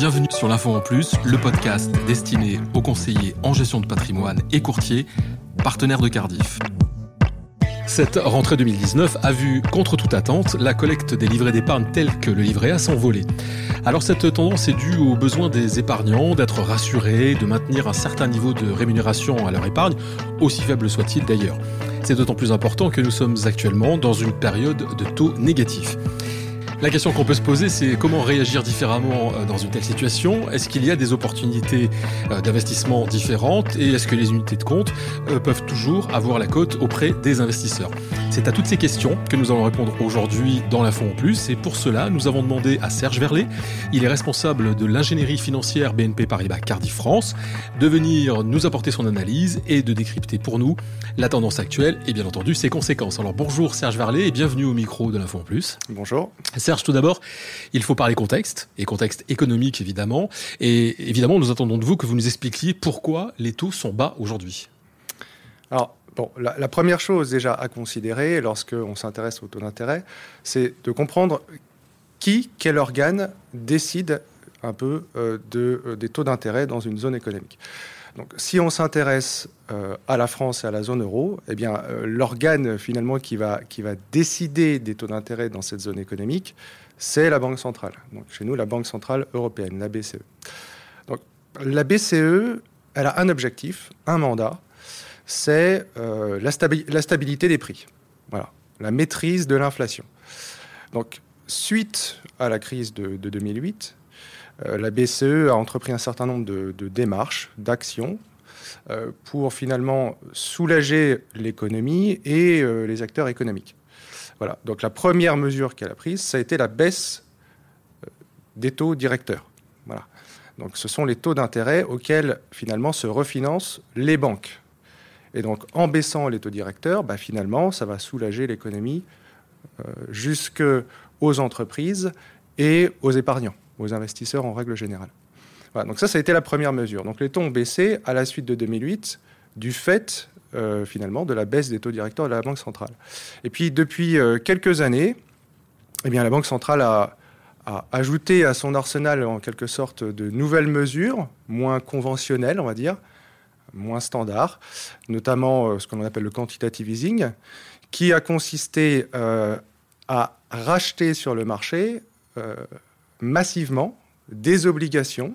bienvenue sur l'Info en Plus, le podcast destiné aux conseillers en gestion de patrimoine et courtiers, partenaires de Cardiff. Cette rentrée 2019 a vu, contre toute attente, la collecte des livrets d'épargne tels que le livret A s'envoler. Alors cette tendance est due au besoin des épargnants d'être rassurés, de maintenir un certain niveau de rémunération à leur épargne, aussi faible soit-il d'ailleurs. C'est d'autant plus important que nous sommes actuellement dans une période de taux négatifs. La question qu'on peut se poser, c'est comment réagir différemment euh, dans une telle situation? Est-ce qu'il y a des opportunités euh, d'investissement différentes? Et est-ce que les unités de compte euh, peuvent toujours avoir la cote auprès des investisseurs? C'est à toutes ces questions que nous allons répondre aujourd'hui dans l'info en plus. Et pour cela, nous avons demandé à Serge Verlet, il est responsable de l'ingénierie financière BNP Paribas Cardiff France, de venir nous apporter son analyse et de décrypter pour nous la tendance actuelle et bien entendu ses conséquences. Alors bonjour Serge Verlet et bienvenue au micro de l'info en plus. Bonjour. Serge, tout d'abord, il faut parler contexte, et contexte économique évidemment. Et évidemment, nous attendons de vous que vous nous expliquiez pourquoi les taux sont bas aujourd'hui. Alors, bon, la, première chose déjà à considérer lorsqu'on s'intéresse aux taux d'intérêt, c'est de comprendre qui, quel organe décide un peu euh, euh, des taux d'intérêt dans une zone économique. Donc, si on s'intéresse euh, à la France et à la zone euro, eh bien, l'organe finalement qui va, qui va décider des taux d'intérêt dans cette zone économique, c'est la Banque centrale. Donc, chez nous, la Banque centrale européenne, la BCE. Donc, la BCE, elle a un objectif, un mandat, c'est euh, la, stabilité des prix. Voilà, la maîtrise de l'inflation. Donc, suite à la crise de, de 2008, euh, la BCE a entrepris un certain nombre de, démarches, d'actions, euh, pour finalement soulager l'économie et les acteurs économiques. Voilà. Donc la première mesure qu'elle a prise, ça a été la baisse des taux directeurs. Voilà. Donc ce sont les taux d'intérêt auxquels finalement se refinancent les banques. Et donc en baissant les taux directeurs, bah, finalement, ça va soulager l'économie jusque aux entreprises et aux épargnants aux investisseurs en règle générale. donc ça, ça a été la première mesure. Donc les taux ont baissé à la suite de 2008 du fait euh, finalement de la baisse des taux directeurs de la Banque centrale. Et puis depuis euh, quelques années, eh bien, la Banque centrale a, ajouté à son arsenal en quelque sorte de nouvelles mesures, moins conventionnelles, on va dire, moins standards, notamment euh, ce qu'on appelle le quantitative easing, qui a consisté à racheter sur le marché massivement des obligations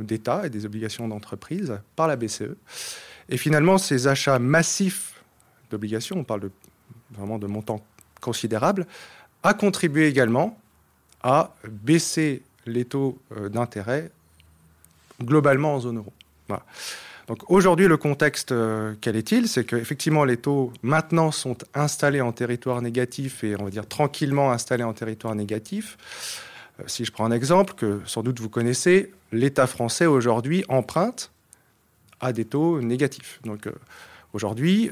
d'État et des obligations d'entreprise par la BCE. Et finalement, ces achats massifs d'obligations, on parle vraiment de montants considérables, a contribué également à baisser les taux euh, d'intérêt globalement en zone euro. Aujourd'hui, le contexte, euh, quel est-il? C'est qu'effectivement, les taux maintenant sont installés en territoire négatif et on va dire tranquillement installés en territoire négatif. Euh, si je prends un exemple que sans doute vous connaissez, l'État français aujourd'hui emprunte à des taux négatifs. Donc euh, aujourd'hui,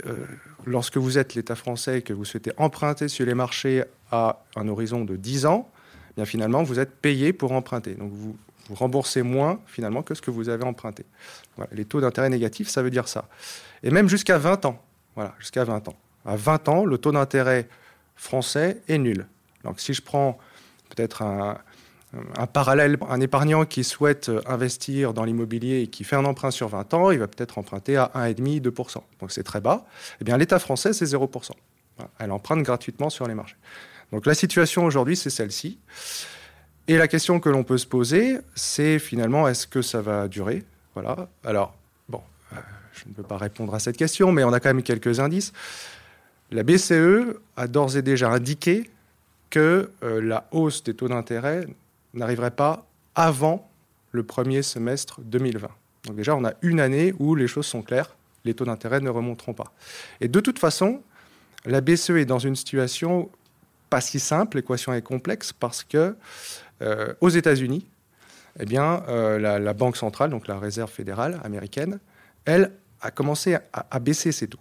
lorsque vous êtes l'État français et que vous souhaitez emprunter sur les marchés à un horizon de 10 ans, eh bien finalement vous êtes payé pour emprunter. Donc vous, vous remboursez moins finalement que ce que vous avez emprunté. les taux d'intérêt négatifs, ça veut dire ça. Et même jusqu'à 20 ans. Voilà, jusqu'à 20 ans. À 20 ans, le taux d'intérêt français est nul. Donc si je prends peut-être un, un parallèle, un épargnant qui souhaite investir dans l'immobilier et qui fait un emprunt sur 20 ans, il va peut-être emprunter à 1,5, 2%. Donc c'est très bas. Eh bien, l'État français, c'est 0%. Elle emprunte gratuitement sur les marchés. Donc la situation aujourd'hui, c'est celle-ci. Et la question que l'on peut se poser, c'est finalement, est-ce que ça va durer? Voilà. Alors, bon, euh, je ne peux pas répondre à cette question, mais on a quand même quelques indices. La BCE a d'ores et déjà indiqué que euh, la hausse des taux d'intérêt n'arriverait pas avant le premier semestre 2020. Donc déjà, on a une année où les choses sont claires, les taux d'intérêt ne remonteront pas. Et de toute façon, la BCE est dans une situation pas si simple, l'équation est complexe, parce que euh, aux États-Unis, eh bien, euh, la, Banque centrale, donc la Réserve fédérale américaine, elle a commencé à baisser ses taux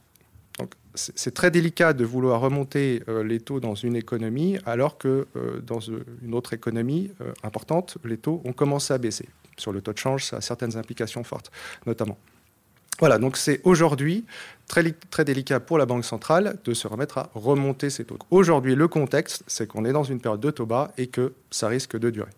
c'est très délicat de vouloir remonter euh, les taux dans une économie alors que dans une autre économie importante, les taux ont commencé à baisser. Sur le taux de change, ça a certaines implications fortes, notamment. Voilà, donc c'est aujourd'hui très, très délicat pour la Banque centrale de se remettre à remonter ces taux. Aujourd'hui, le contexte, c'est qu'on est dans une période de taux bas et que ça risque de durer.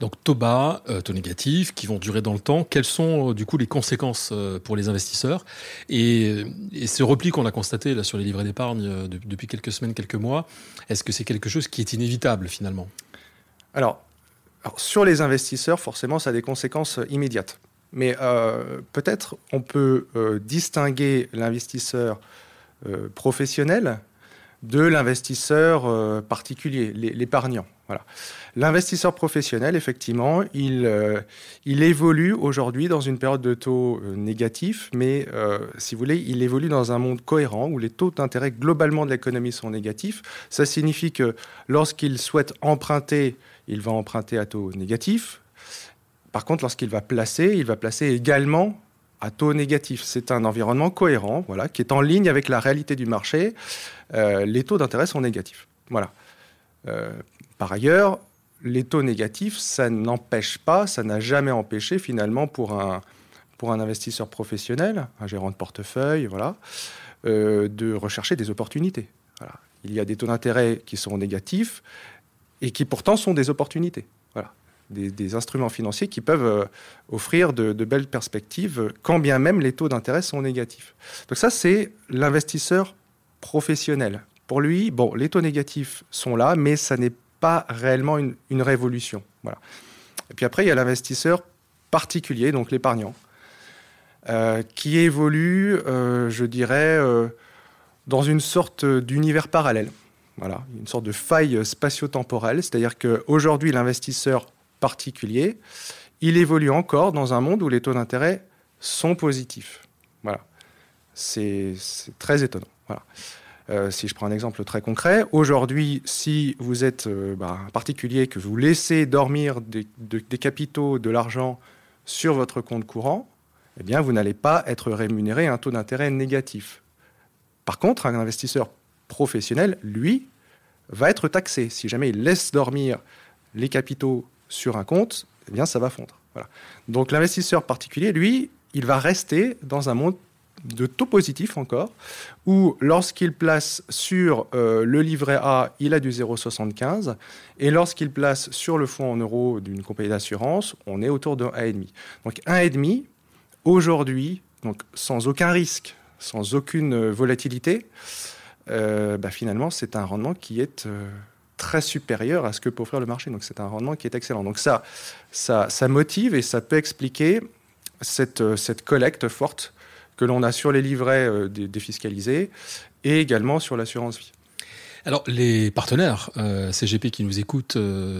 Donc taux bas, taux négatifs qui vont durer dans le temps. Quelles sont du coup les conséquences pour les investisseurs? Et, ce repli qu'on a constaté là sur les livrets d'épargne depuis quelques semaines, quelques mois, est-ce que c'est quelque chose qui est inévitable finalement? Alors, sur les investisseurs, forcément, ça a des conséquences immédiates. Mais euh, peut-être on peut euh, distinguer l'investisseur euh, professionnel de l'investisseur particulier, l'épargnant. L'investisseur professionnel, effectivement, il, il évolue aujourd'hui dans une période de taux négatifs, mais si vous voulez, il évolue dans un monde cohérent où les taux d'intérêt globalement de l'économie sont négatifs. Ça signifie que lorsqu'il souhaite emprunter, il va emprunter à taux négatif, par contre, lorsqu'il va placer, il va placer également à taux négatif. C'est un environnement cohérent, voilà, qui est en ligne avec la réalité du marché. Euh, les taux d'intérêt sont négatifs. Voilà. Euh, par ailleurs, les taux négatifs, ça n'empêche pas, ça n'a jamais empêché finalement pour un, investisseur professionnel, un gérant de portefeuille, voilà, euh, de rechercher des opportunités. Il y a des taux d'intérêt qui sont négatifs et qui pourtant sont des opportunités. Des, instruments financiers qui peuvent euh, offrir de, belles perspectives, quand bien même les taux d'intérêt sont négatifs. Donc ça, c'est l'investisseur professionnel. Pour lui, bon, les taux négatifs sont là, mais ça n'est pas réellement une, révolution. Voilà. Et puis après, il y a l'investisseur particulier, donc l'épargnant, euh, qui évolue, euh, je dirais, dans une sorte d'univers parallèle. Voilà, une sorte de faille spatio-temporelle, c'est-à-dire qu'aujourd'hui, l'investisseur particulier, il évolue encore dans un monde où les taux d'intérêt sont positifs. Voilà. C'est très étonnant. Euh, si je prends un exemple très concret, aujourd'hui, si vous êtes euh, bah, un particulier, que vous laissez dormir des, des capitaux, de l'argent sur votre compte courant, eh bien, vous n'allez pas être rémunéré à un taux d'intérêt négatif. Par contre, un investisseur professionnel, lui, va être taxé. Si jamais il laisse dormir les capitaux sur un compte, eh bien, ça va fondre. Donc l'investisseur particulier, lui, il va rester dans un monde de taux positif encore, où lorsqu'il place sur euh, le livret A, il a du 0,75, et lorsqu'il place sur le fonds en euros d'une compagnie d'assurance, on est autour de 1,5. Donc 1,5, aujourd'hui, sans aucun risque, sans aucune volatilité, euh, bah, finalement, c'est un rendement qui est... Euh, très supérieur à ce que peut offrir le marché. Donc c'est un rendement qui est excellent. Donc ça, ça, ça motive et ça peut expliquer cette, euh, cette collecte forte que l'on a sur les livrets euh, défiscalisés et également sur l'assurance vie. Alors, les partenaires euh, CGP qui nous écoutent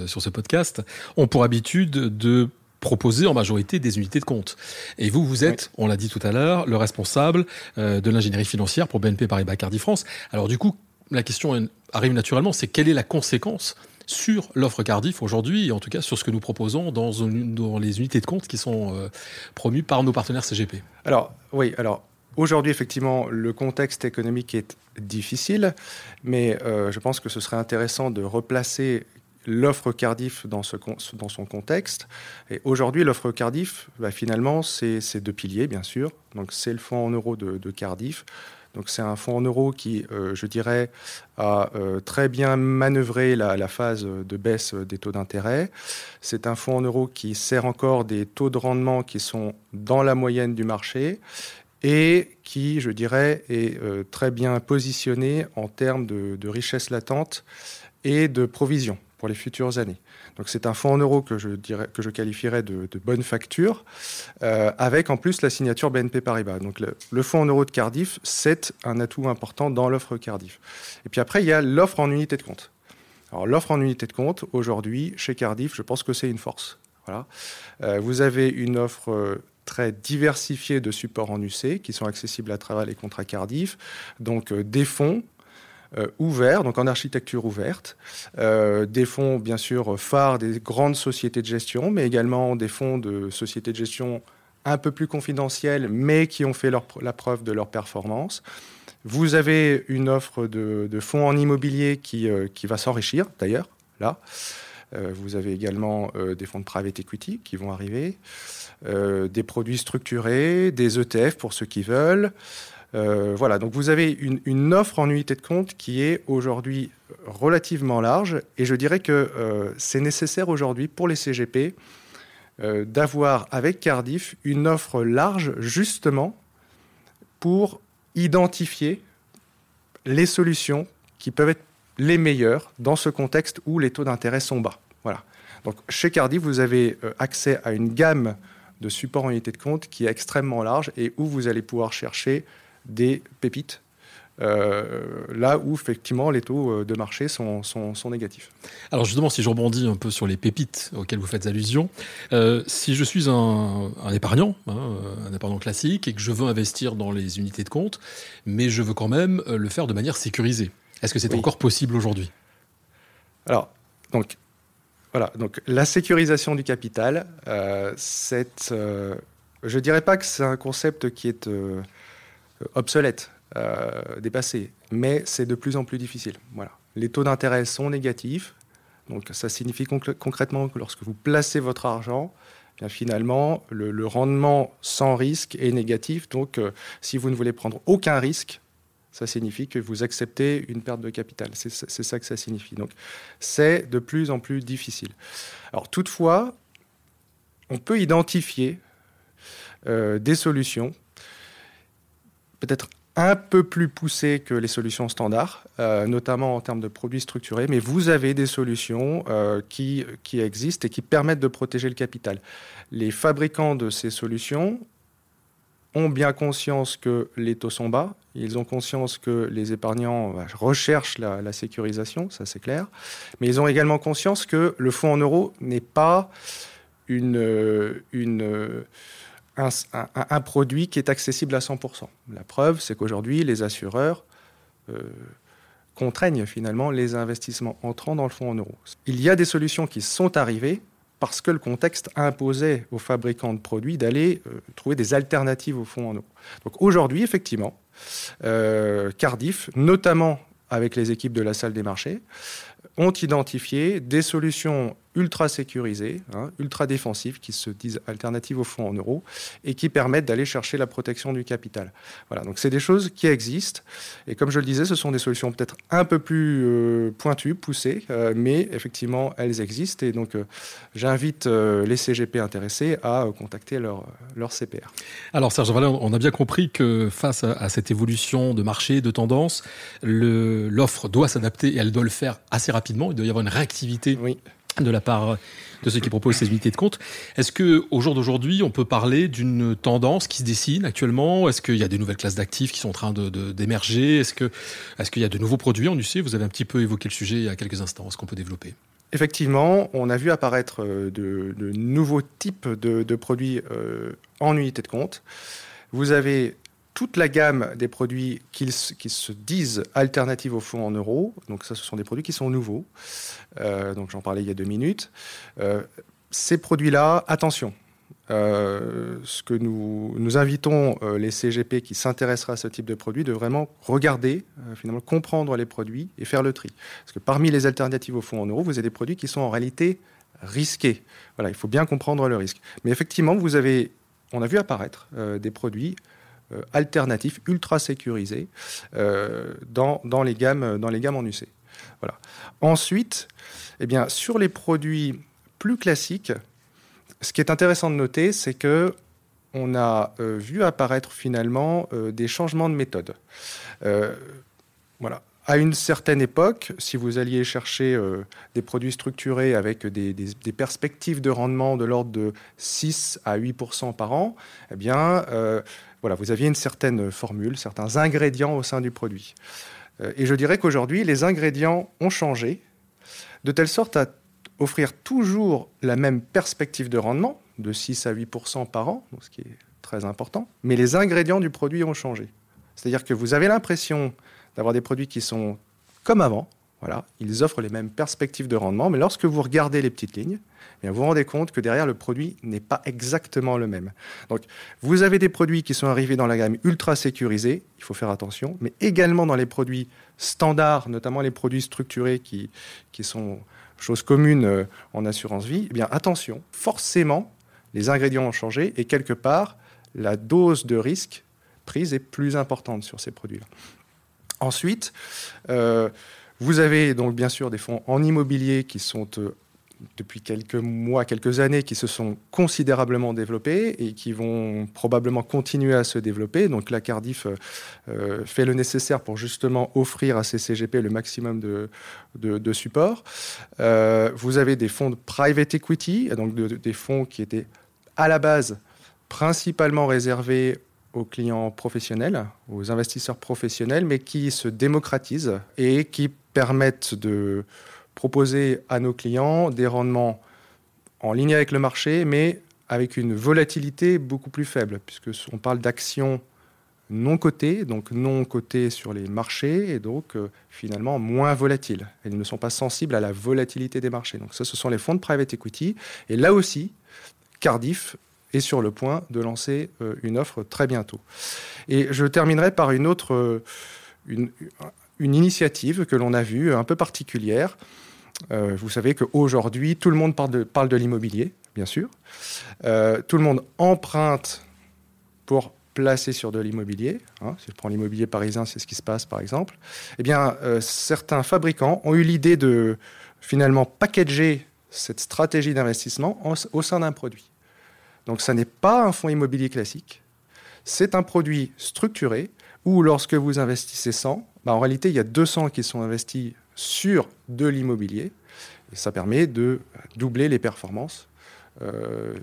sur ce podcast ont pour habitude de proposer en majorité des unités de compte. Et vous, vous êtes, on l'a dit tout à l'heure, le responsable de l'ingénierie financière pour BNP Paribas Cardi France. Alors du coup, la question arrive naturellement, c'est quelle est la conséquence sur l'offre Cardiff aujourd'hui, et en tout cas sur ce que nous proposons dans, les unités de compte qui sont euh, promues par nos partenaires CGP Alors, oui, alors aujourd'hui, effectivement, le contexte économique est difficile, mais euh, je pense que ce serait intéressant de replacer l'offre Cardiff dans, son contexte. Et aujourd'hui, l'offre Cardiff, bah, finalement, c'est deux piliers, bien sûr. Donc, c'est le fonds en euros de Cardiff donc c'est un fonds en euros qui, euh, je dirais, a euh, très bien manœuvré la, phase de baisse des taux d'intérêt. C'est un fonds en euros qui sert encore des taux de rendement qui sont dans la moyenne du marché et qui, je dirais, est euh, très bien positionné en termes de, de richesse latente et de provision pour les futures années. Donc c'est un fonds en euros que je, dirais, qualifierais de, bonne facture, euh, avec en plus la signature BNP Paribas. Donc le, fonds en euros de Cardiff, c'est un atout important dans l'offre Cardiff. Et puis après, il y a l'offre en unité de compte. Alors l'offre en unité de compte, aujourd'hui, chez Cardiff, je pense que c'est une force. Euh, vous avez une offre euh, très diversifiée de supports en UC qui sont accessibles à travers les contrats Cardiff. Donc des fonds euh, ouverts, donc en architecture ouverte. Euh, des fonds, bien sûr, phares des grandes sociétés de gestion, mais également des fonds de sociétés de gestion un peu plus confidentiels, mais qui ont fait la preuve de leur performance. Vous avez une offre de, fonds en immobilier qui, euh, qui va s'enrichir, d'ailleurs, là. vous avez également des fonds de private equity qui vont arriver, des produits structurés, des ETF pour ceux qui veulent, voilà, donc vous avez une, offre en unité de compte qui est aujourd'hui relativement large et je dirais que c'est nécessaire aujourd'hui pour les CGP d'avoir avec Cardiff une offre large justement pour identifier les solutions qui peuvent être les meilleures dans ce contexte où les taux d'intérêt sont bas. Voilà. Donc chez Cardiff, vous avez euh, accès à une gamme de supports en unité de compte qui est extrêmement large et où vous allez pouvoir chercher des pépites euh, là où effectivement les taux euh, de marché sont, sont, négatifs. Alors justement, si je rebondis un peu sur les pépites auxquelles vous faites allusion, si je suis un, épargnant, hein, un épargnant classique, et que je veux investir dans les unités de compte, mais je veux quand même le faire de manière sécurisée, est-ce que c'est encore possible aujourd'hui? Alors, donc, voilà, donc la sécurisation du capital, euh, c'est, euh, je ne dirais pas que c'est un concept qui est euh, obsolète, dépassé, mais c'est de plus en plus difficile. Voilà. Les taux d'intérêt sont négatifs, donc ça signifie concrètement que lorsque vous placez votre argent, eh bien finalement, le, rendement sans risque est négatif. Donc, si vous ne voulez prendre aucun risque, ça signifie que vous acceptez une perte de capital. C'est ça que ça signifie. Donc, c'est de plus en plus difficile. Alors, toutefois, on peut identifier euh, des solutions, peut-être un peu plus poussées que les solutions standards, euh, notamment en termes de produits structurés, mais vous avez des solutions euh, qui, qui existent et qui permettent de protéger le capital. Les fabricants de ces solutions ont bien conscience que les taux sont bas, ils ont conscience que les épargnants bah, recherchent la, sécurisation, ça c'est clair, mais ils ont également conscience que le fonds en euros n'est pas une, une, un, produit qui est accessible à 100%. La preuve, c'est qu'aujourd'hui, les assureurs euh, contraignent finalement les investissements entrant dans le fonds en euros. Il y a des solutions qui sont arrivées, parce que le contexte imposait aux fabricants de produits d'aller euh, trouver des alternatives au fonds en eau. Donc aujourd'hui, effectivement, euh, Cardiff, notamment avec les équipes de la salle des marchés, ont identifié des solutions ultra sécurisées, hein, ultra défensives, qui se disent alternatives au fonds en euros et qui permettent d'aller chercher la protection du capital. Voilà, donc c'est des choses qui existent. Et comme je le disais, ce sont des solutions peut-être un peu plus euh, pointues, poussées, euh, mais effectivement, elles existent. Et donc, euh, j'invite les CGP intéressés à contacter leur, leur CPR. Alors, Serge Valin, on a bien compris que face à, cette évolution de marché, de tendance, l'offre doit s'adapter et elle doit le faire assez rapidement. Il doit y avoir une réactivité. Oui de la part de ceux qui proposent ces unités de compte. Est-ce que au jour d'aujourd'hui, on peut parler d'une tendance qui se dessine actuellement? Est-ce qu'il y a des nouvelles classes d'actifs qui sont en train d'émerger? Est-ce que est-ce qu'il y a de nouveaux produits en UC Vous avez un petit peu évoqué le sujet il y a quelques instants. Est-ce qu'on peut développer? Effectivement, on a vu apparaître euh, de, nouveaux types de, produits euh, en unité de compte. Vous avez toute la gamme des produits qui, se disent alternatives au fonds en euros. Donc ça, ce sont des produits qui sont nouveaux. Euh, donc j'en parlais il y a deux minutes. Euh, ces produits-là, attention. Euh, ce que nous, invitons les CGP qui s'intéresseraient à ce type de produit de vraiment regarder, finalement comprendre les produits et faire le tri. Parce que parmi les alternatives au fonds en euros, vous avez des produits qui sont en réalité risqués. Voilà, il faut bien comprendre le risque. Mais effectivement, vous avez, on a vu apparaître des produits euh, alternatifs, ultra sécurisés euh, dans, les gammes, en UC. Voilà. Ensuite, eh bien, sur les produits plus classiques, ce qui est intéressant de noter, c'est que on a euh, vu apparaître finalement des changements de méthode. voilà. À une certaine époque, si vous alliez chercher des produits structurés avec des, des, perspectives de rendement de l'ordre de 6 à 8% par an, eh bien, voilà, vous aviez une certaine formule, certains ingrédients au sein du produit. Euh, et je dirais qu'aujourd'hui, les ingrédients ont changé de telle sorte à offrir toujours la même perspective de rendement, de 6 à 8% par an, ce qui est très important, mais les ingrédients du produit ont changé. C'est-à-dire que vous avez l'impression d'avoir des produits qui sont comme avant, voilà, ils offrent les mêmes perspectives de rendement, mais lorsque vous regardez les petites lignes, vous vous rendez compte que derrière le produit n'est pas exactement le même. Donc vous avez des produits qui sont arrivés dans la gamme ultra sécurisée, il faut faire attention, mais également dans les produits standards, notamment les produits structurés qui, qui sont choses communes euh, en assurance vie, eh bien attention, forcément, les ingrédients ont changé et quelque part, la dose de risque prise est plus importante sur ces produits-là. Ensuite, euh, vous avez donc bien sûr des fonds en immobilier qui sont euh, depuis quelques mois, quelques années, qui se sont considérablement développés et qui vont probablement continuer à se développer. Donc la Cardiff euh, fait le nécessaire pour justement offrir à ces CGP le maximum de, de, support. vous avez des fonds de private equity, donc des fonds qui étaient à la base principalement réservés aux clients professionnels, aux investisseurs professionnels, mais qui se démocratisent et qui permettent de proposer à nos clients des rendements en ligne avec le marché, mais avec une volatilité beaucoup plus faible, puisque on parle d'actions non cotées, donc non cotées sur les marchés, et donc euh, finalement moins volatiles. Elles ne sont pas sensibles à la volatilité des marchés. Donc ça, ce sont les fonds de private equity. Et là aussi, Cardiff est sur le point de lancer euh, une offre très bientôt. Et je terminerai par une autre euh, initiative que l'on a vue un peu particulière. Euh, vous savez qu'aujourd'hui, tout le monde parle de, l'immobilier, bien sûr. tout le monde emprunte pour placer sur de l'immobilier. Hein. si je prends l'immobilier parisien, c'est ce qui se passe par exemple. Eh bien, certains fabricants ont eu l'idée de finalement packager cette stratégie d'investissement au sein d'un produit. Donc ça n'est pas un fonds immobilier classique, c'est un produit structuré où lorsque vous investissez 100, bah, en réalité il y a 200 qui sont investis sur de l'immobilier. Ça permet de doubler les performances euh,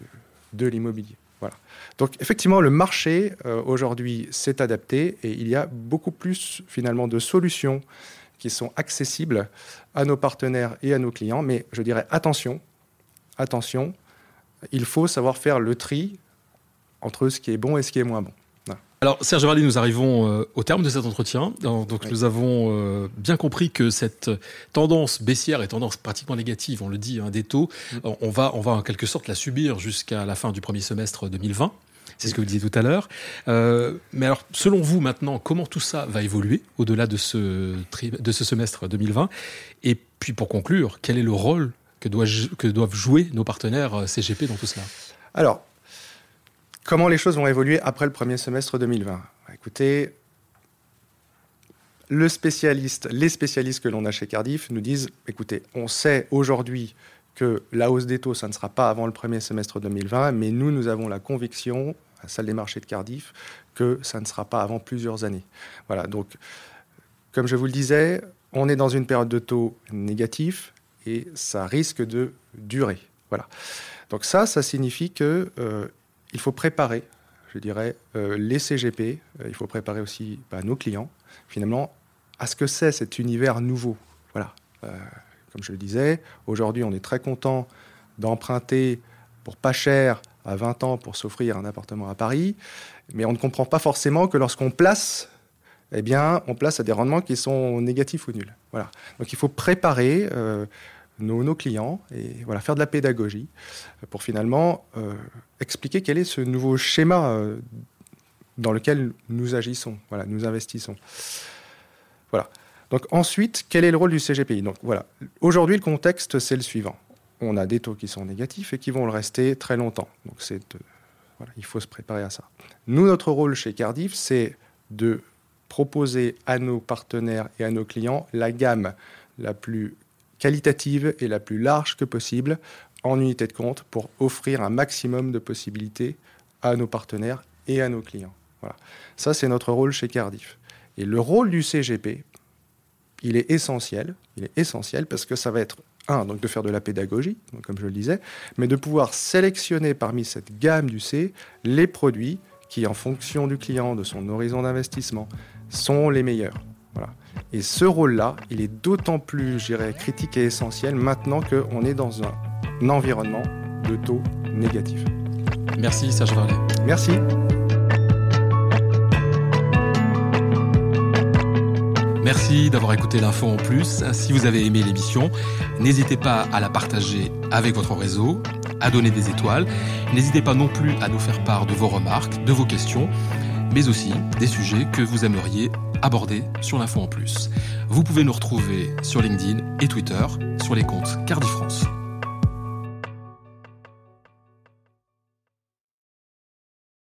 de l'immobilier. Voilà. Donc effectivement, le marché euh, aujourd'hui s'est adapté et il y a beaucoup plus finalement de solutions qui sont accessibles à nos partenaires et à nos clients. Mais je dirais attention, attention, il faut savoir faire le tri entre ce qui est bon et ce qui est moins bon. Alors Serge Varley, nous arrivons euh, au terme de cet entretien. Donc nous avons euh, bien compris que cette tendance baissière et tendance pratiquement négative, on le dit, hein, des taux, mm. on, va, on va en quelque sorte la subir jusqu'à la fin du premier semestre 2020. C'est ce que vous disiez tout à l'heure. Euh, mais alors, selon vous maintenant, comment tout ça va évoluer au-delà de ce, de ce semestre 2020 Et puis pour conclure, quel est le rôle que, que doivent jouer nos partenaires euh, CGP dans tout cela? Alors, comment les choses vont évoluer après le premier semestre 2020 Écoutez, le spécialiste, les spécialistes que l'on a chez Cardiff nous disent, écoutez, on sait aujourd'hui que la hausse des taux, ça ne sera pas avant le premier semestre 2020, mais nous, nous avons la conviction, à la salle des marchés de Cardiff, que ça ne sera pas avant plusieurs années. Voilà, donc, comme je vous le disais, on est dans une période de taux négatif et ça risque de durer. Voilà. Donc ça, ça signifie que euh, il faut préparer, je dirais, euh, les CGP, euh, il faut préparer aussi bah, nos clients, finalement, à ce que c'est cet univers nouveau. Voilà. comme je le disais, aujourd'hui, on est très content d'emprunter pour pas cher à 20 ans pour s'offrir un appartement à Paris, mais on ne comprend pas forcément que lorsqu'on place eh bien, on place à des rendements qui sont négatifs ou nuls. Voilà. Donc il faut préparer euh, nos, clients et voilà, faire de la pédagogie pour finalement euh, expliquer quel est ce nouveau schéma euh, dans lequel nous agissons, voilà, nous investissons. Voilà. Donc ensuite, quel est le rôle du CGPI Donc voilà, aujourd'hui le contexte c'est le suivant. On a des taux qui sont négatifs et qui vont le rester très longtemps. Donc c'est voilà, il faut se préparer à ça. Nous, notre rôle chez Cardiff, c'est de proposer à nos partenaires et à nos clients la gamme la plus qualitative et la plus large que possible en unité de compte pour offrir un maximum de possibilités à nos partenaires et à nos clients. Voilà. Ça, c'est notre rôle chez Cardiff. Et le rôle du CGP, il est essentiel. Il est essentiel parce que ça va être, un, donc de faire de la pédagogie, comme je le disais, mais de pouvoir sélectionner parmi cette gamme du C les produits qui, en fonction du client, de son horizon d'investissement, sont les meilleurs. Voilà. Et ce rôle-là, il est d'autant plus, je critique et essentiel maintenant qu'on est dans un environnement de taux négatifs. Merci Serge Varlet. Merci. Merci d'avoir écouté l'info en plus. Si vous avez aimé l'émission, n'hésitez pas à la partager avec votre réseau, à donner des étoiles. N'hésitez pas non plus à nous faire part de vos remarques, de vos questions mais aussi des sujets que vous aimeriez aborder sur l'info en plus. Vous pouvez nous retrouver sur LinkedIn et Twitter sur les comptes Cardi France.